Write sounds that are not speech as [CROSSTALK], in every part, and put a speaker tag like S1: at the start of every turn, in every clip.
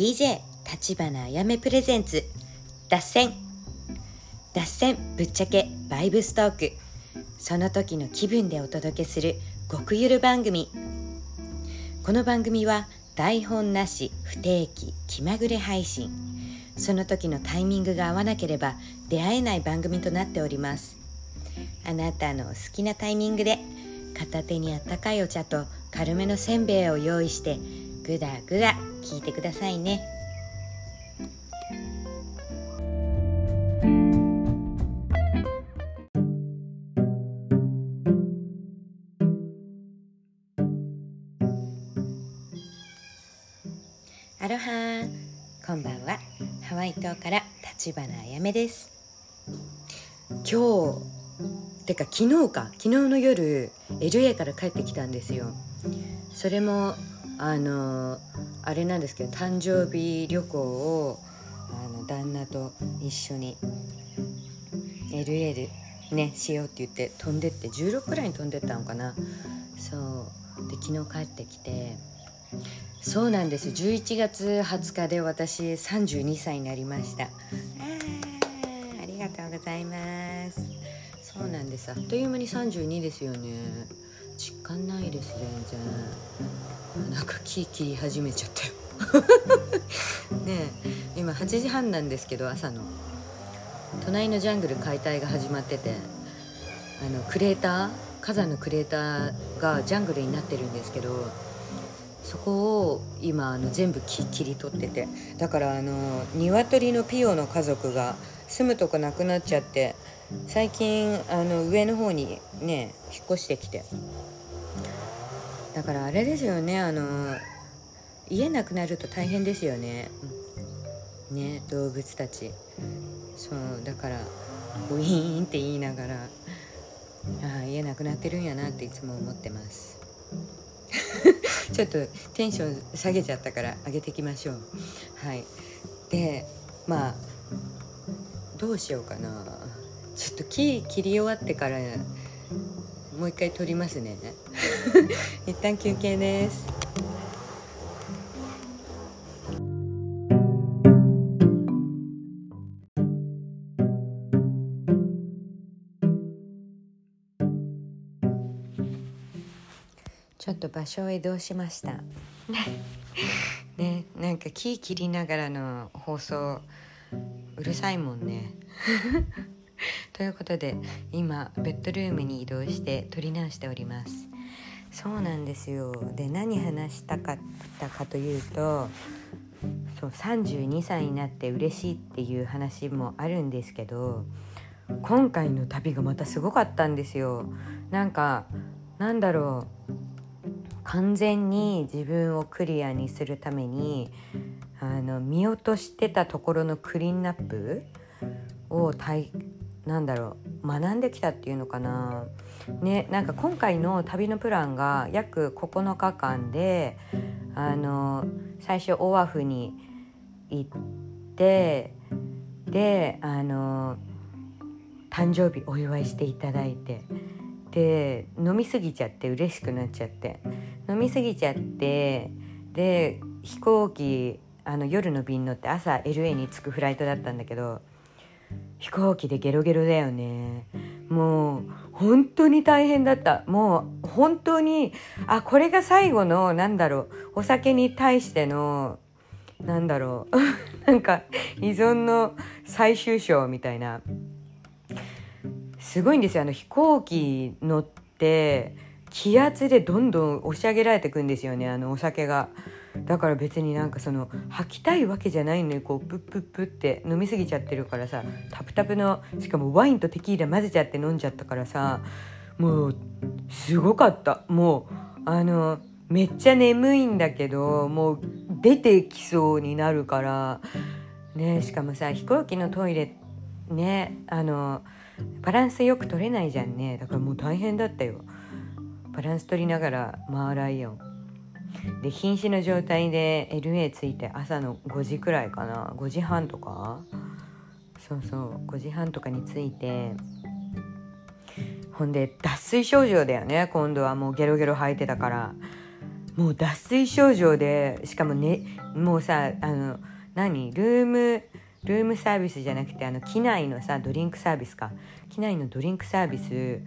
S1: DJ 立花あやめプレゼンツ。脱線。脱線ぶっちゃけバイブストーク。その時の気分でお届けする極ゆる番組。この番組は台本なし不定期気まぐれ配信。その時のタイミングが合わなければ出会えない番組となっております。あなたの好きなタイミングで片手にあったかいお茶と軽めのせんべいを用意してぐだぐだ聞いてくださいね。アロハこんばんは。ハワイ島から立花あやめです。今日てか昨日か。昨日の夜 LA から帰ってきたんですよ。それもあのあれなんですけど誕生日旅行をあの旦那と一緒に LA でねしようって言って飛んでって16くらいに飛んでったのかな。そう。で昨日帰ってきてそうなんです11月20日で私32歳になりました。あーありがとうございます。そうなんです。あっという間に32ですよね。実感ないです全然。なんか木切り始めちゃったよ [LAUGHS] ねえ今8時半なんですけど朝の。隣のジャングル解体が始まってて。あのクレーター火山のクレーターがジャングルになってるんですけどそこを今あの全部木切り取ってて。だからあの鶏のピオの家族が住むとこなくなっちゃって最近あの上の方にね引っ越してきて。だからあれですよねあの家なくなると大変ですよね。ね動物たち。そうだからウィーンって言いながらああ家なくなってるんやなっていつも思ってます。[LAUGHS] ちょっとテンション下げちゃったから上げていきましょう。はい。でまあどうしようかな。ちょっと木切り終わってからもう一回撮りますね。[LAUGHS] 一旦休憩です。ちょっと場所を移動しました。ね。なんか木切りながらの放送うるさいもんね [LAUGHS] [LAUGHS] ということで今ベッドルームに移動して撮り直しております。そうなんですよ。で何話したかったかというとそう32歳になって嬉しいっていう話もあるんですけど今回の旅がまたすごかったんですよ。なんかなんだろう。完全に自分をクリアにするためにあの見落としてたところのクリーンナップを体なんだろう学んできたっていうのかな。ねなんか今回の旅のプランが約9日間であの最初オアフに行ってであの誕生日お祝いしていただいてで飲み過ぎちゃって嬉しくなっちゃって。飲み過ぎちゃってで飛行機あの夜の便乗って朝 LA に着くフライトだったんだけど飛行機でゲロゲロだよね。もう本当に大変だった。もう本当にあこれが最後のなんだろうお酒に対してのなんだろう [LAUGHS] なんか依存の最終章みたいな。すごいんですよ。あの飛行機乗って気圧でどんどん押し上げられていくんですよね。あのお酒が。だから別になんかその吐きたいわけじゃないのにこうプップップって。飲み過ぎちゃってるからさ。タプタプのしかもワインとテキーラ混ぜちゃって飲んじゃったからさ。もうすごかった。もうあのめっちゃ眠いんだけどもう出てきそうになるから。ねしかもさ飛行機のトイレねあのバランスよく取れないじゃんね。だからもう大変だったよ。バランス取りながら回らいよ。で瀕死の状態で LA 着いて朝の5時くらいかな。5時半とか。そうそう。5時半とかに着いて。ほんで脱水症状だよね。今度は。もうゲロゲロ吐いてたから。もう脱水症状でしかもねもうさあの何？ルームルームサービスじゃなくてあの機内のさドリンクサービスか。機内のドリンクサービス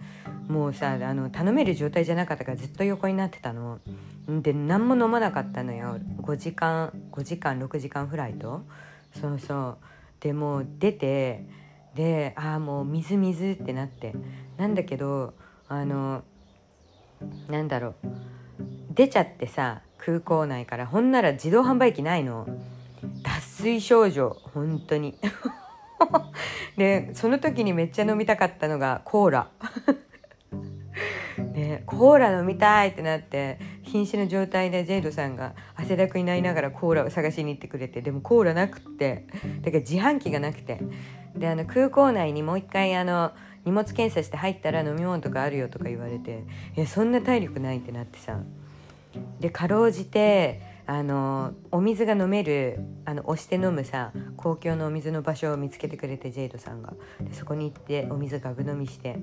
S1: もうさあの頼める状態じゃなかったからずっと横になってたの。で何も飲まなかったのよ。5時間5時間6時間フライト。そうそう。でもう出てでああもう水水ってなって。なんだけどあのなんだろう。出ちゃってさ空港内から。ほんなら自動販売機ないの。脱水症状本当に。[LAUGHS] でその時にめっちゃ飲みたかったのがコーラ。[LAUGHS] でコーラ飲みたいってなって瀕死の状態でジェイドさんが汗だくになりながらコーラを探しに行ってくれてでもコーラなくってだから自販機がなくて。であの空港内にもう一回あの荷物検査して入ったら飲み物とかあるよとか言われていやそんな体力ないってなってさ。でかろうじてあのお水が飲めるあの押して飲むさ公共のお水の場所を見つけてくれてジェイドさんが。でそこに行ってお水がぶ飲みして。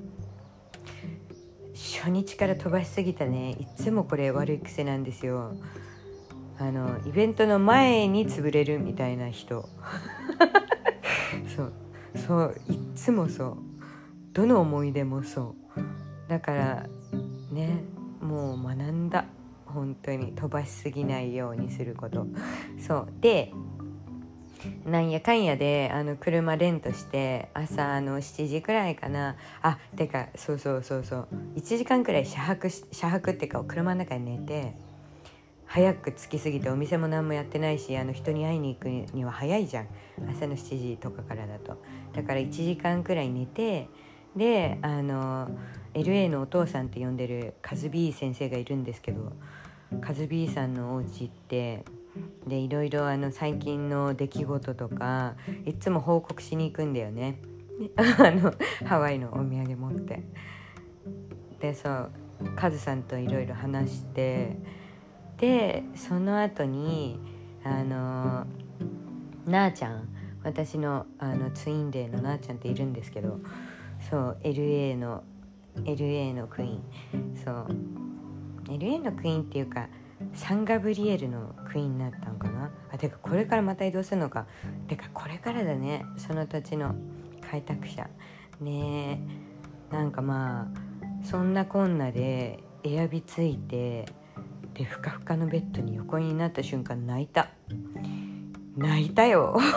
S1: 初日から飛ばしすぎたね。いつもこれ悪い癖なんですよ。あのイベントの前に潰れるみたいな人。[LAUGHS] そう。そういっつもそう。どの思い出もそう。だからねもう学んだ。本当に飛ばしすぎないようにすること。そう。でなんやかんやであの車レントして朝の7時くらいかな。あてかそうそうそうそう。1時間くらい車泊車泊っていうか車の中で寝て早く着きすぎてお店も何もやってないしあの人に会いに行くには早いじゃん。朝の7時とかからだと。だから1時間くらい寝てであの LA のお父さんって呼んでるカズビー先生がいるんですけどカズビーさんのお家行ってでいろいろあの最近の出来事とかいつも報告しに行くんだよね。[LAUGHS] あのハワイのお土産持って。でそうカズさんといろいろ話してでその後にあのなあちゃん私のあのツインデーのなあちゃんっているんですけどそう LA の LA のクイーン。そう。LA のクイーンっていうかサンガブリエルのクイーンになったのかな。あてかこれからまた移動するのか。てかこれからだね。その土地の開拓者。ねえなんかまあそんなこんなでエアビついてでふかふかのベッドに横になった瞬間泣いた。泣いたよ。[LAUGHS]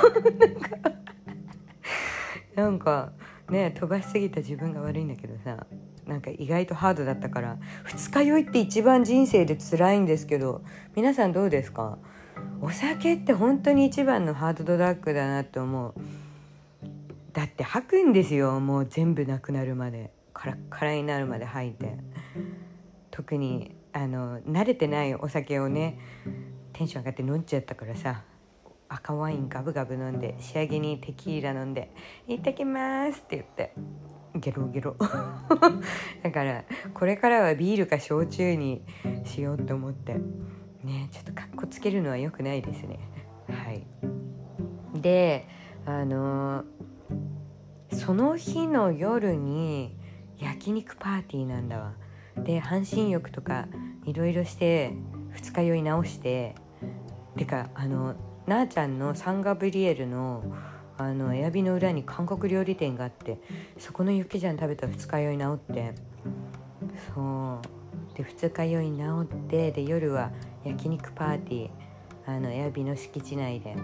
S1: なんかね飛ばしすぎた自分が悪いんだけどさ。なんか意外とハードだったから二日酔いって一番人生で辛いんですけど皆さんどうですか？お酒って本当に一番のハードドラッグだなって思う。だって吐くんですよもう全部なくなるまで。カラッカラになるまで吐いて。特にあの慣れてないお酒をねテンション上がって飲んじゃったからさ赤ワインガブガブ飲んで仕上げにテキーラ飲んで「いってきます」って言って。ゲロゲロ。[LAUGHS] だからこれからはビールか焼酎にしようと思って。ねちょっとかっこつけるのは良くないですね。はい。であのその日の夜に焼肉パーティーなんだわ。で半身浴とかいろいろして二日酔い直して。てかあのなあちゃんのサンガブリエルのあのエアビの裏に韓国料理店があってそこのユッケジャン食べたら二日酔い治ってそう。で二日酔い治ってで夜は焼肉パーティーあのエアビの敷地内で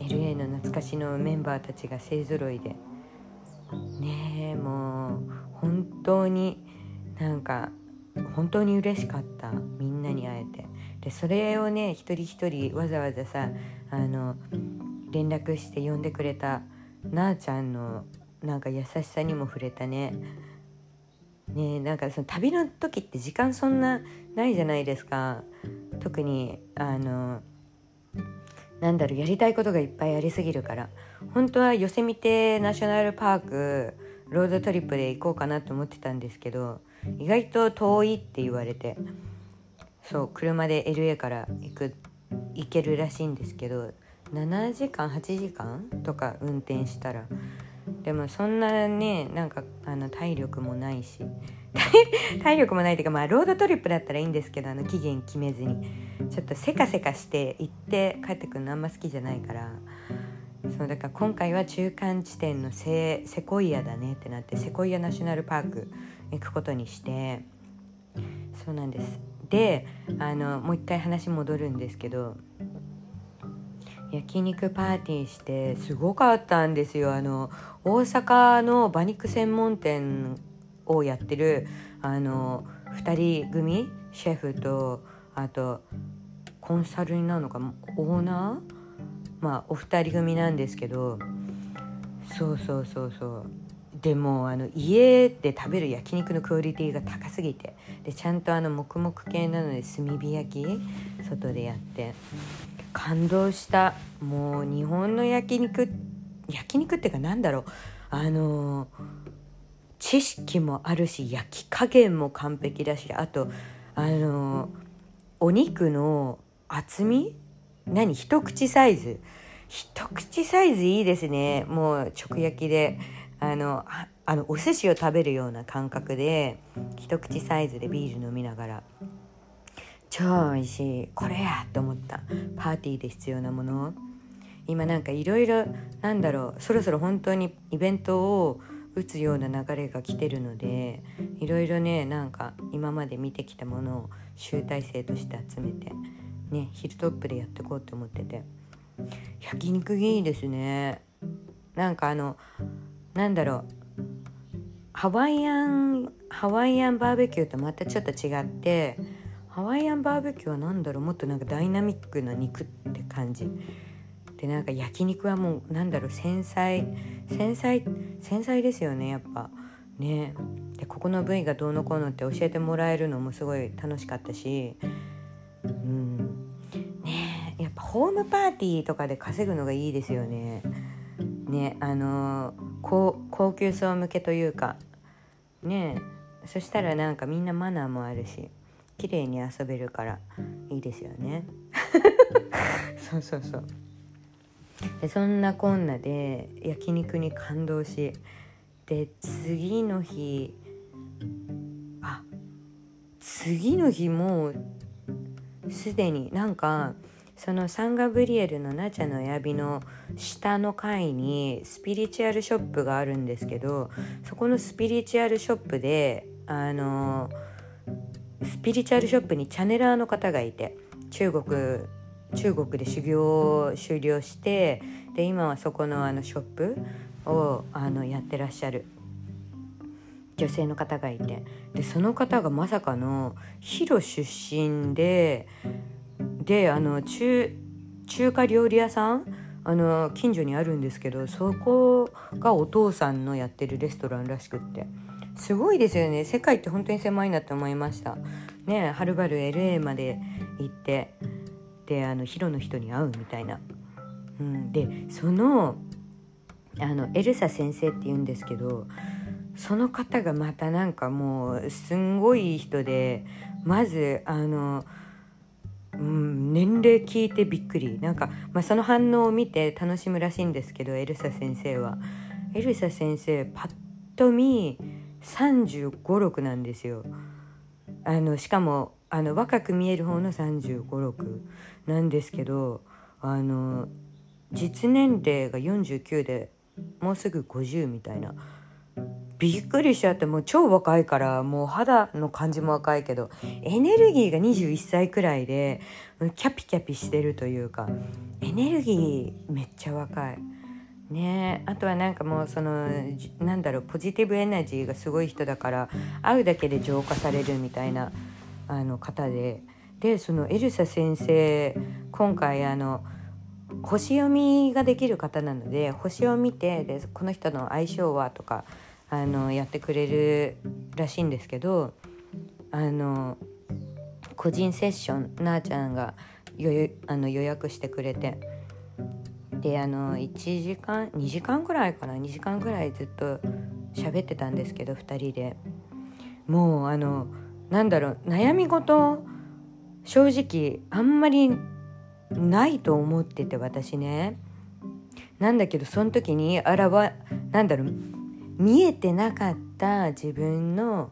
S1: LA の懐かしのメンバーたちが勢ぞろいでねえもう本当になんか本当に嬉しかったみんなに会えて。でそれをね一人一人わざわざさあの連絡して呼んでくれたなあちゃんのなんか優しさにも触れたね。ねなんかその旅の時って時間そんなないじゃないですか。特にあのなんだろうやりたいことがいっぱいありすぎるから。本当はヨセミテナショナルパークロードトリップで行こうかなと思ってたんですけど意外と遠いって言われて。そう車で LA から行く行けるらしいんですけど7時間8時間とか運転したらでもそんなねなんかあの体力もないし [LAUGHS] 体力もないっていうかまあロードトリップだったらいいんですけどあの期限決めずに。ちょっとせかせかして行って帰ってくるのあんま好きじゃないから。そうだから今回は中間地点のセセコイアだねってなってセコイアナショナルパーク行くことにして。そうなんです。であのもう一回話戻るんですけど焼肉パーティーしてすごかったんですよ。あの大阪の馬肉専門店をやってるあの2人組シェフとあとコンサルになるのかオーナー？まあお二人組なんですけどそうそうそうそう。でもあの家で食べる焼肉のクオリティが高すぎて。でちゃんとあの黙々系なので炭火焼き外でやって感動した。もう日本の焼肉焼肉っていうかなんだろう。あの知識もあるし焼き加減も完璧だしあとあのお肉の厚み？何？一口サイズ？一口サイズいいですね。もう直焼きで。あのあのお寿司を食べるような感覚で一口サイズでビール飲みながら。超美味しい。これやと思った。パーティーで必要なもの。今なんかいろいろなんだろうそろそろ本当にイベントを打つような流れが来てるのでいろいろねなんか今まで見てきたものを集大成として集めてねヒルトップでやっていこうと思ってて。焼肉いいですね。なんかあのなんだろうハワイアンハワイアンバーベキューとまたちょっと違ってハワイアンバーベキューは何だろうもっとなんかダイナミックな肉って感じ。でなんか焼肉はもうなんだろう繊細繊細繊細ですよねやっぱ。ね。でここの部位がどうのこうのって教えてもらえるのもすごい楽しかったし。うん。ね。やっぱホームパーティーとかで稼ぐのがいいですよね。ねあの高高級層向けというか。ね。そしたらなんかみんなマナーもあるし。綺麗に遊べるからいいですよね。[LAUGHS] そうそうそう。でそんなこんなで焼肉に感動しで次の日あ次の日もうすでになんかそのサンガブリエルのナチャのヤの下の階にスピリチュアルショップがあるんですけどそこのスピリチュアルショップであのスピリチュアルショップにチャネラーの方がいて中国中国で修行を修了してで今はそこのあのショップをあのやってらっしゃる女性の方がいてでその方がまさかのヒロ出身でであの中中華料理屋さんあの近所にあるんですけどそこがお父さんのやってるレストランらしくって。すごいですよね。世界って本当に狭いなって思いました。ねはるばる LA まで行ってであのヒロの人に会うみたいな、うん、でそのあのエルサ先生って言うんですけどその方がまたなんかもうすんごい人でまずあの、うん、年齢聞いてびっくり。なんか、まあ、その反応を見て楽しむらしいんですけどエルサ先生は。エルサ先生パッと見3 5 6なんですよ。あのしかもあの若く見える方の3 5 6なんですけどあの実年齢が49でもうすぐ50みたいなびっくりしちゃってもう超若いからもう肌の感じも若いけどエネルギーが21歳くらいでキャピキャピしてるというかエネルギーめっちゃ若い。ね。あとはなんかもうそのなんだろうポジティブエナジーがすごい人だから会うだけで浄化されるみたいなあの方で。でそのエルサ先生今回あの星読みができる方なので星を見てでこの人の相性はとかあのやってくれるらしいんですけどあの個人セッションなあちゃんがあの予約してくれてであの1時間2時間ぐらいかな2時間ぐらいずっと喋ってたんですけど2人で。もうあのなんだろう悩み事正直あんまりないと思ってて私ね。なんだけどその時にあらわなんだろう見えてなかった自分の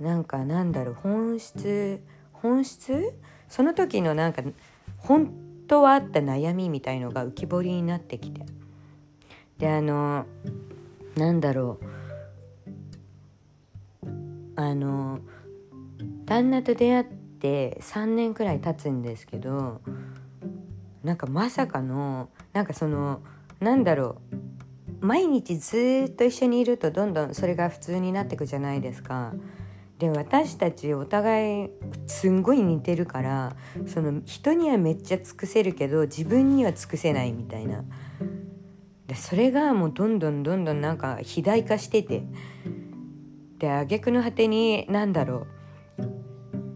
S1: なんかなんだろう本質本質？その時のなんか本当はあった悩みみたいのが浮き彫りになってきて。であのなんだろう。あの旦那と出会って3年くらい経つんですけどなんかまさかのなんかそのなんだろう。毎日ずっと一緒にいるとどんどんそれが普通になってくじゃないですか。で私たちお互いすんごい似てるからその人にはめっちゃ尽くせるけど自分には尽くせないみたいな。でそれがもうどんどんどんどんなんか肥大化してて。で挙句の果てに何だろう。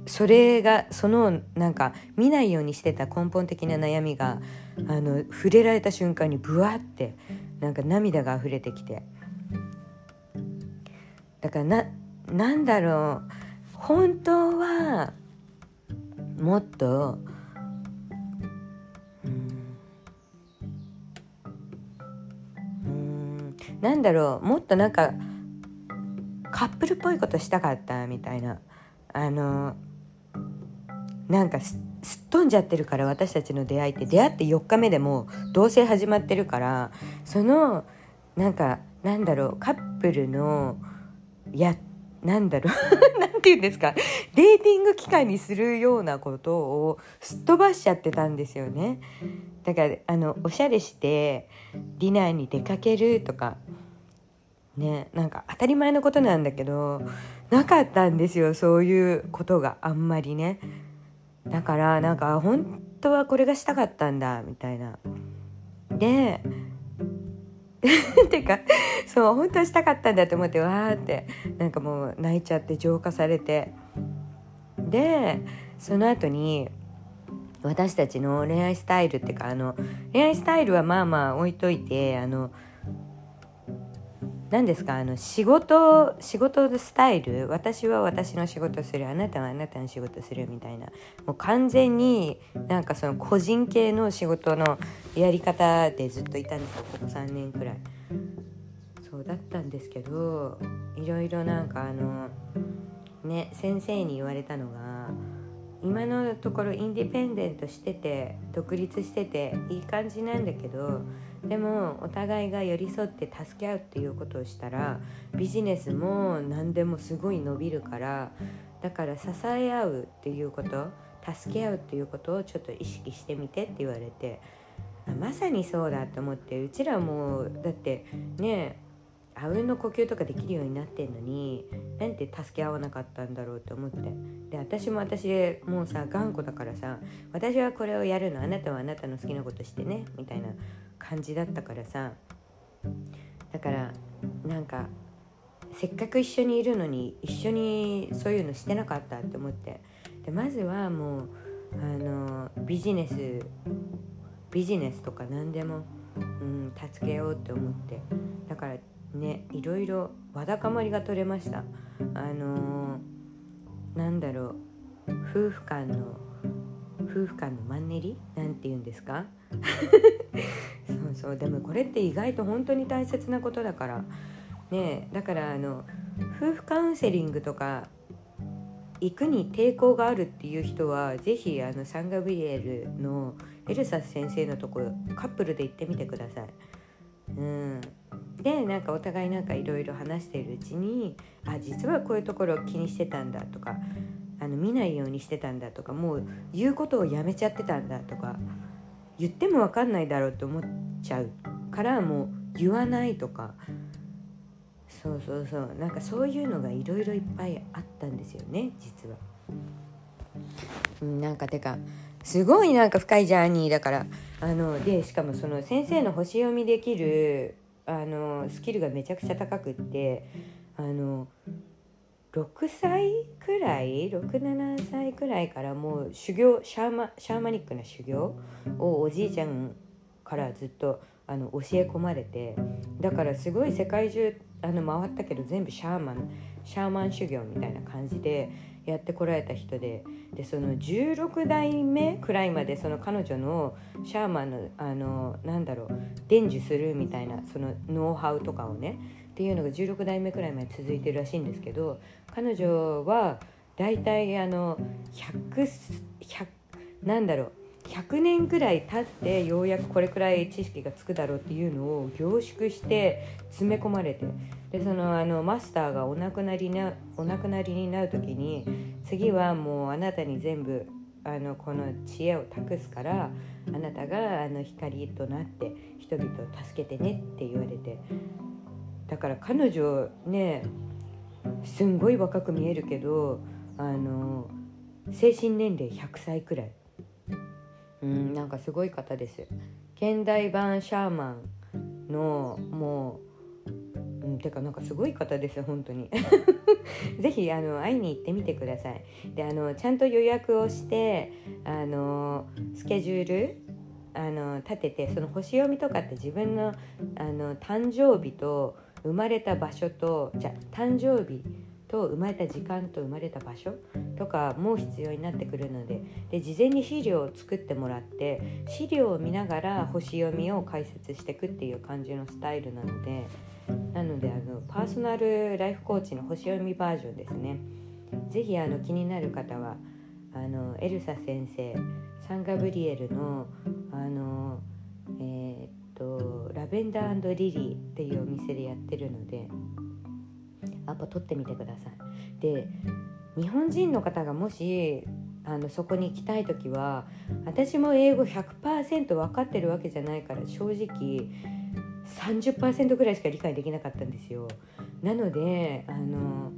S1: それがそのなんか見ないようにしてた根本的な悩みがあの触れられた瞬間にブワってなんか涙が溢れてきて。だからななんだろう。本当はもっとうん。なんだろう。もっとなんかカップルっぽいことしたかったみたいな。あのなんかすっ飛んじゃってるから私たちの出会いって。出会って4日目でも同棲始まってるから。そのなんかなんだろう。カップルのやっなんだろう。[LAUGHS] なんて言うんですか。デーティング期間にするようなことをすっ飛ばしちゃってたんですよね。だからあのおしゃれしてディナーに出かけるとか。ねなんか当たり前のことなんだけどなかったんですよそういうことが。あんまりね。だからなんか本当はこれがしたかったんだみたいな。でっ [LAUGHS] ていうかそう本当はしたかったんだと思ってわーってなんかもう泣いちゃって浄化されて。でその後に私たちの恋愛スタイルっていうかあの恋愛スタイルはまあまあ置いといてあの何ですか？あの仕事仕事のスタイル？私は私の仕事する。あなたはあなたの仕事するみたいな。もう完全になんかその個人系の仕事のやり方でずっといたんですよ。ここ3年くらい。そうだったんですけどいろいろなんかあのね先生に言われたのが今のところインディペンデントしてて独立してていい感じなんだけどでもお互いが寄り添って助け合うっていうことをしたらビジネスも何でもすごい伸びるからだから支え合うっていうこと助け合うっていうことをちょっと意識してみてって言われてまさにそうだと思ってうちらもだってねあうんの呼吸とかできるようになってんのになんて助け合わなかったんだろうと思って。で私も私もうさ頑固だからさ私はこれをやるのあなたはあなたの好きなことしてねみたいな感じだったからさ。だからなんかせっかく一緒にいるのに一緒にそういうのしてなかったって思って。でまずはもうあのビジネスビジネスとか何でも、うん、助けようって思って。だからねいろいろわだかまりが取れました。あのー、なんだろう。夫婦間の夫婦間のマンネリ？なんて言うんですか？[LAUGHS] そうそう。でもこれって意外と本当に大切なことだから。ねだからあの夫婦カウンセリングとか行くに抵抗があるっていう人は是非あのサンガブリエルのエルサス先生のとこカップルで行ってみてください。うん、でなんかお互いなんかいろいろ話しているうちにあ実はこういうところ気にしてたんだとかあの見ないようにしてたんだとかもう言うことをやめちゃってたんだとか言っても分かんないだろうと思っちゃうからもう言わないとか。そうそうそう。なんかそういうのがいろいろいっぱいあったんですよね実は。うん、なんかてかすごいなんか深いジャーニーだから。あのでしかもその先生の星読みできるあのスキルがめちゃくちゃ高くってあの6歳くらい67歳くらいからもう修行シャーマシャーマニックな修行をおじいちゃんからずっとあの教え込まれてだからすごい世界中あの回ったけど全部シャーマンシャーマン修行みたいな感じでやってこられた人ででその16代目くらいまでその彼女のシャーマンのあのなんだろう伝授するみたいなそのノウハウとかをねっていうのが16代目くらいまで続いてるらしいんですけど彼女は大体あの100 100なんだろう100年くらい経ってようやくこれくらい知識がつくだろうっていうのを凝縮して詰め込まれてでそのあのマスターがお亡くなりなお亡くなりになる時に次はもうあなたに全部あのこの知恵を託すからあなたがあの光となって人々を助けてねって言われて。だから彼女ねすんごい若く見えるけどあの精神年齢100歳くらい。うん。なんかすごい方です。現代版シャーマンのもう、うん、てかなんかすごい方です本当に。[LAUGHS] ぜひあの会いに行ってみてください。であのちゃんと予約をしてあのスケジュールあの立ててその星読みとかって自分のあの誕生日と生まれた場所とじゃ誕生日と生まれた時間と生まれた場所とかも必要になってくるのでで事前に資料を作ってもらって資料を見ながら星読みを解説していくっていう感じのスタイルなのでなのであのパーソナルライフコーチの星読みバージョンですね。是非あの気になる方はあのエルサ先生サンガブリエルのあのえー、っとラベンダーリリーっていうお店でやってるのでアポ取ってみてください。で日本人の方がもしあのそこに行きたい時は私も英語100%分かってるわけじゃないから正直30%ぐらいしか理解できなかったんですよ。なのであの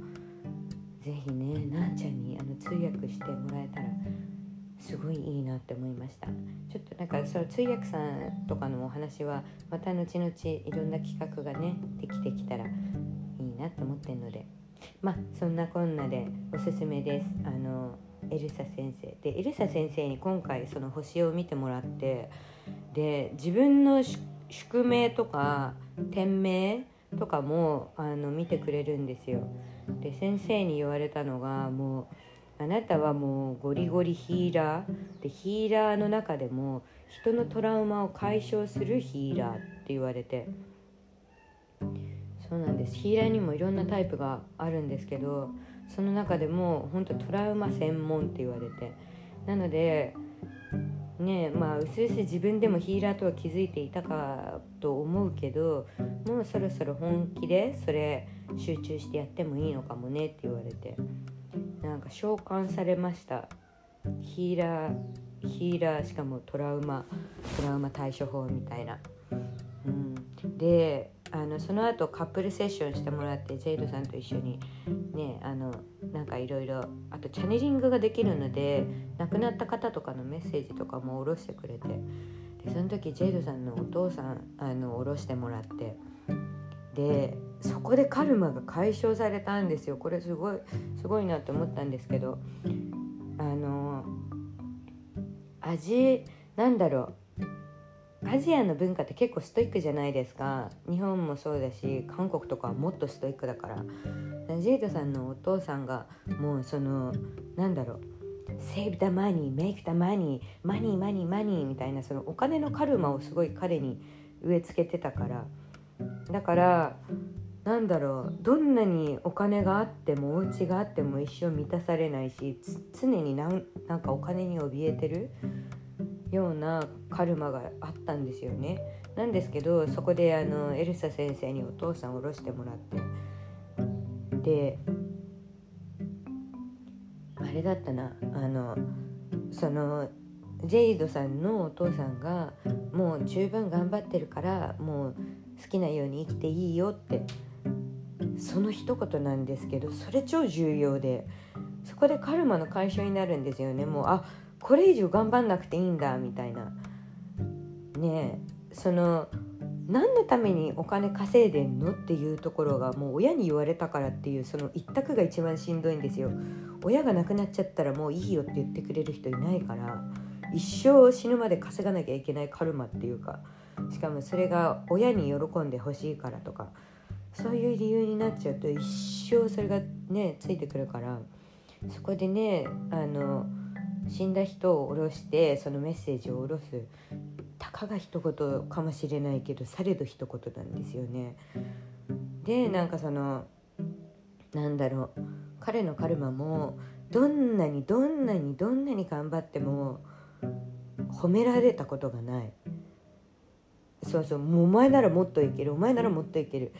S1: ぜひねなあちゃんにあの通訳してもらえたらすごいいいなって思いましたちょっとなんかその通訳さんとかのお話はまた後々いろんな企画がねできてきたらいなと思ってるので。まあそんなこんなでおすすめです。あのエルサ先生。でエルサ先生に今回その星を見てもらって。で自分の宿命とか天命とかもあの見てくれるんですよ。で先生に言われたのがもうあなたはもうゴリゴリヒーラー。でヒーラーの中でも人のトラウマを解消するヒーラーって言われて。そうなんです。ヒーラーにもいろんなタイプがあるんですけどその中でも本当トラウマ専門って言われて。なのでねまあうすうす自分でもヒーラーとは気づいていたかと思うけどもうそろそろ本気でそれ集中してやってもいいのかもねって言われて。なんか召喚されました。ヒーラーヒーラーしかもトラウマトラウマ対処法みたいな、うん、であのその後カップルセッションしてもらってジェイドさんと一緒にねあのなんかいろいろあとチャネリングができるので亡くなった方とかのメッセージとかも下ろしてくれてでその時ジェイドさんのお父さんあの下ろしてもらってでそこでカルマが解消されたんですよ。これすごいすごいなって思ったんですけどあの味なんだろうアジアの文化って結構ストイックじゃないですか。日本もそうだし韓国とかはもっとストイックだから。ジェイドさんのお父さんがもうそのなんだろう。Save the money, make the money, money, money, money みたいなそのお金のカルマをすごい彼に植え付けてたから。だからなんだろう。どんなにお金があってもお家があっても一生満たされないし常になんなんかお金に怯えてる。ようなカルマがあったんですよね。なんですけどそこであのエルサ先生にお父さんを下ろしてもらって。であれだったな。あのそのジェイドさんのお父さんがもう十分頑張ってるからもう好きなように生きていいよって。その一言なんですけどそれ超重要で。そこでカルマの解消になるんですよね。もうあこれ以上頑張んなくていいんだみたいな。ねその何のためにお金稼いでんのっていうところがもう親に言われたからっていうその一択が一番しんどいんですよ。親が亡くなっちゃったらもういいよって言ってくれる人いないから一生死ぬまで稼がなきゃいけないカルマっていうかしかもそれが親に喜んでほしいからとかそういう理由になっちゃうと一生それがねついてくるからそこでねあの死んだ人を下ろしてそのメッセージを下ろすたかが一言かもしれないけどされど一言なんですよね。でなんかそのなんだろう彼のカルマもどんなにどんなにどんなに頑張っても褒められたことがないそうそうもうお前ならもっといけるお前ならもっといける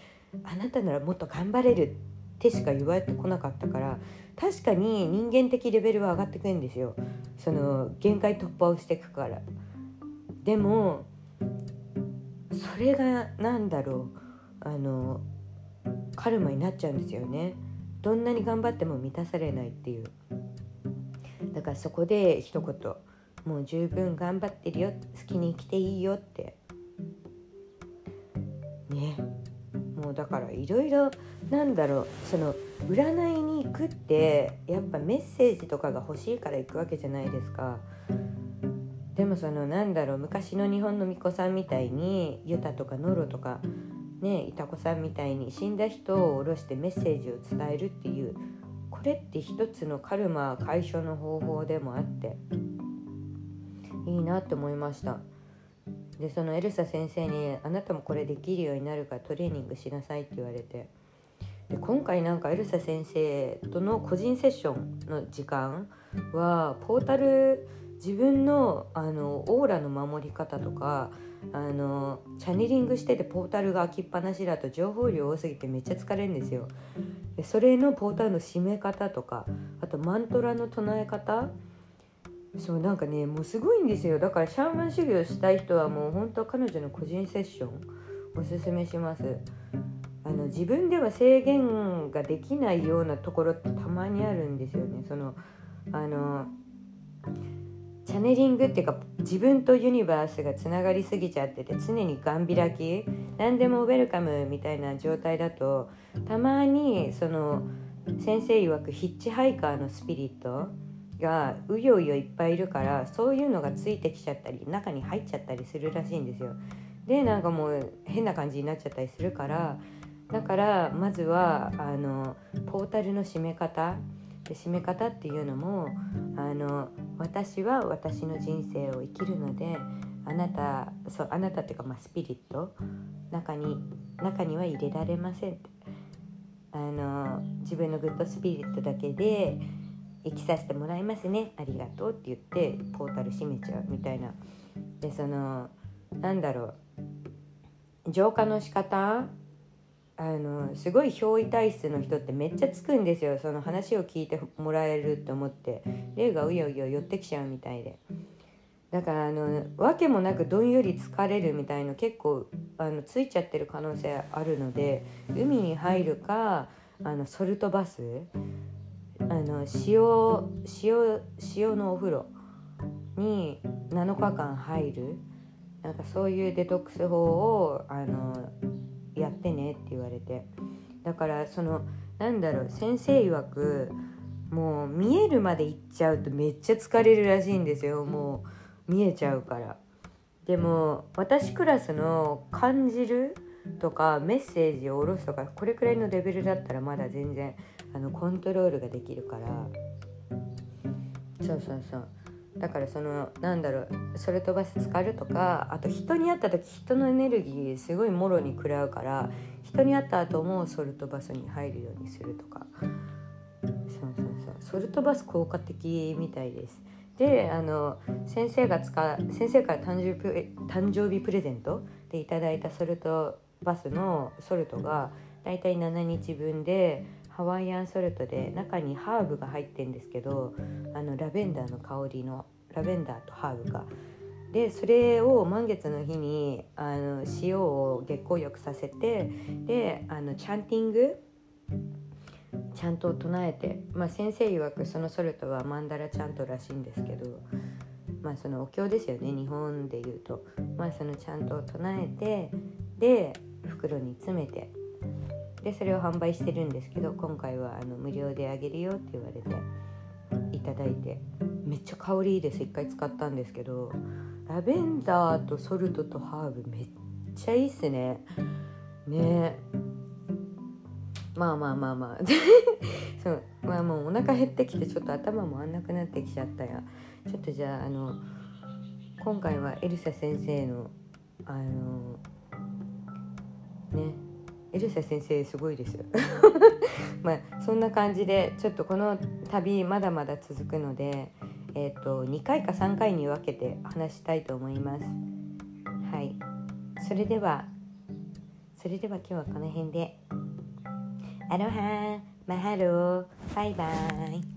S1: あなたならもっと頑張れるってしか言われてこなかったから確かに人間的レベルは上がってくるんですよ。その限界突破をしていくから。でもそれが何だろう。あのカルマになっちゃうんですよね。どんなに頑張っても満たされないっていう。だからそこで一言「もう十分頑張ってるよ。好きに生きていいよ」って。ね。もうだからいろいろなんだろうその占いに行くってやっぱメッセージとかが欲しいから行くわけじゃないですか。でもそのなんだろう昔の日本の巫女さんみたいにユタとかノロとかねいた子さんみたいに死んだ人を下ろしてメッセージを伝えるっていうこれって一つのカルマ解消の方法でもあっていいなって思いました。でそのエルサ先生に「あなたもこれできるようになるからトレーニングしなさい」って言われて。で今回なんかエルサ先生との個人セッションの時間はポータル自分のあのオーラの守り方とかあのチャネリングしててポータルが開きっぱなしだと情報量多すぎてめっちゃ疲れるんですよ。でそれのポータルの締め方とかあとマントラの唱え方そうなんかねもうすごいんですよ。だからシャーマン修行したい人はもう本当彼女の個人セッションおすすめします。あの自分では制限ができないようなところってたまにあるんですよね。そのあのチャネリングっていうか自分とユニバースがつながりすぎちゃってて常にガン開き何でもウェルカムみたいな状態だとたまにその先生曰くヒッチハイカーのスピリットがうようよいっぱいいるからそういうのがついてきちゃったり中に入っちゃったりするらしいんですよ。でなんかもう変な感じになっちゃったりするからだからまずはあのポータルの締め方で締め方っていうのもあの私は私の人生を生きるのであなたそうあなたっていうか、まあ、スピリット中に中には入れられませんってあの自分のグッドスピリットだけで生きさせてもらいますね。ありがとうって言ってポータル閉めちゃうみたいな。でそのなんだろう。浄化の仕方？あのすごい憑依体質の人ってめっちゃつくんですよ。その話を聞いてもらえると思って。霊がうようよ寄ってきちゃうみたいで。だからあの訳もなくどんより疲れるみたいの結構あのついちゃってる可能性あるので海に入るかあのソルトバスあの塩塩塩のお風呂に7日間入る。なんかそういうデトックス法をあのやってねって言われて。だからそのなんだろう先生曰くもう見えるまで行っちゃうとめっちゃ疲れるらしいんですよ。もう見えちゃうから。でも私クラスの感じるとかメッセージを下ろすとかこれくらいのレベルだったらまだ全然あのコントロールができるから。そうそうそう。だからそのなんだろうそれ飛ばす浸かるとかあと人に会った時人のエネルギーすごいもろに食らうから人に会った後もソルトバスに入るようにするとか。そうそうそう。ソルトバス効果的みたいです。であの先生が使う先生から誕生日誕生日プレゼントでいただいたソルトバスのソルトがだいたい7日分でハワイアンソルトで中にハーブが入ってるんですけどあのラベンダーの香りのラベンダーとハーブが。でそれを満月の日にあの塩を月光浴させてであのチャンティングちゃんと唱えて、まあ、先生曰くそのソルトはマンダラチャントらしいんですけど、まあ、そのお経ですよね日本でいうと、まあ、そのちゃんと唱えてで袋に詰めてでそれを販売してるんですけど今回はあの無料であげるよって言われていただいてめっちゃ香りいいです一回使ったんですけどラベンダーとソルトとハーブめっちゃいいっすね。ね。まあまあまあまあ。[LAUGHS] そう。まあもうお腹減ってきてちょっと頭もあんなくなってきちゃったや。ちょっとじゃああの今回はエルサ先生のあのね。エルサ先生すごいですよ。[LAUGHS] まあそんな感じでちょっとこの旅まだまだ続くのでえっ、ー、と2回か3回に分けて話したいと思います。はい。それではそれでは今日はこの辺で。アロハマハロバイバイ。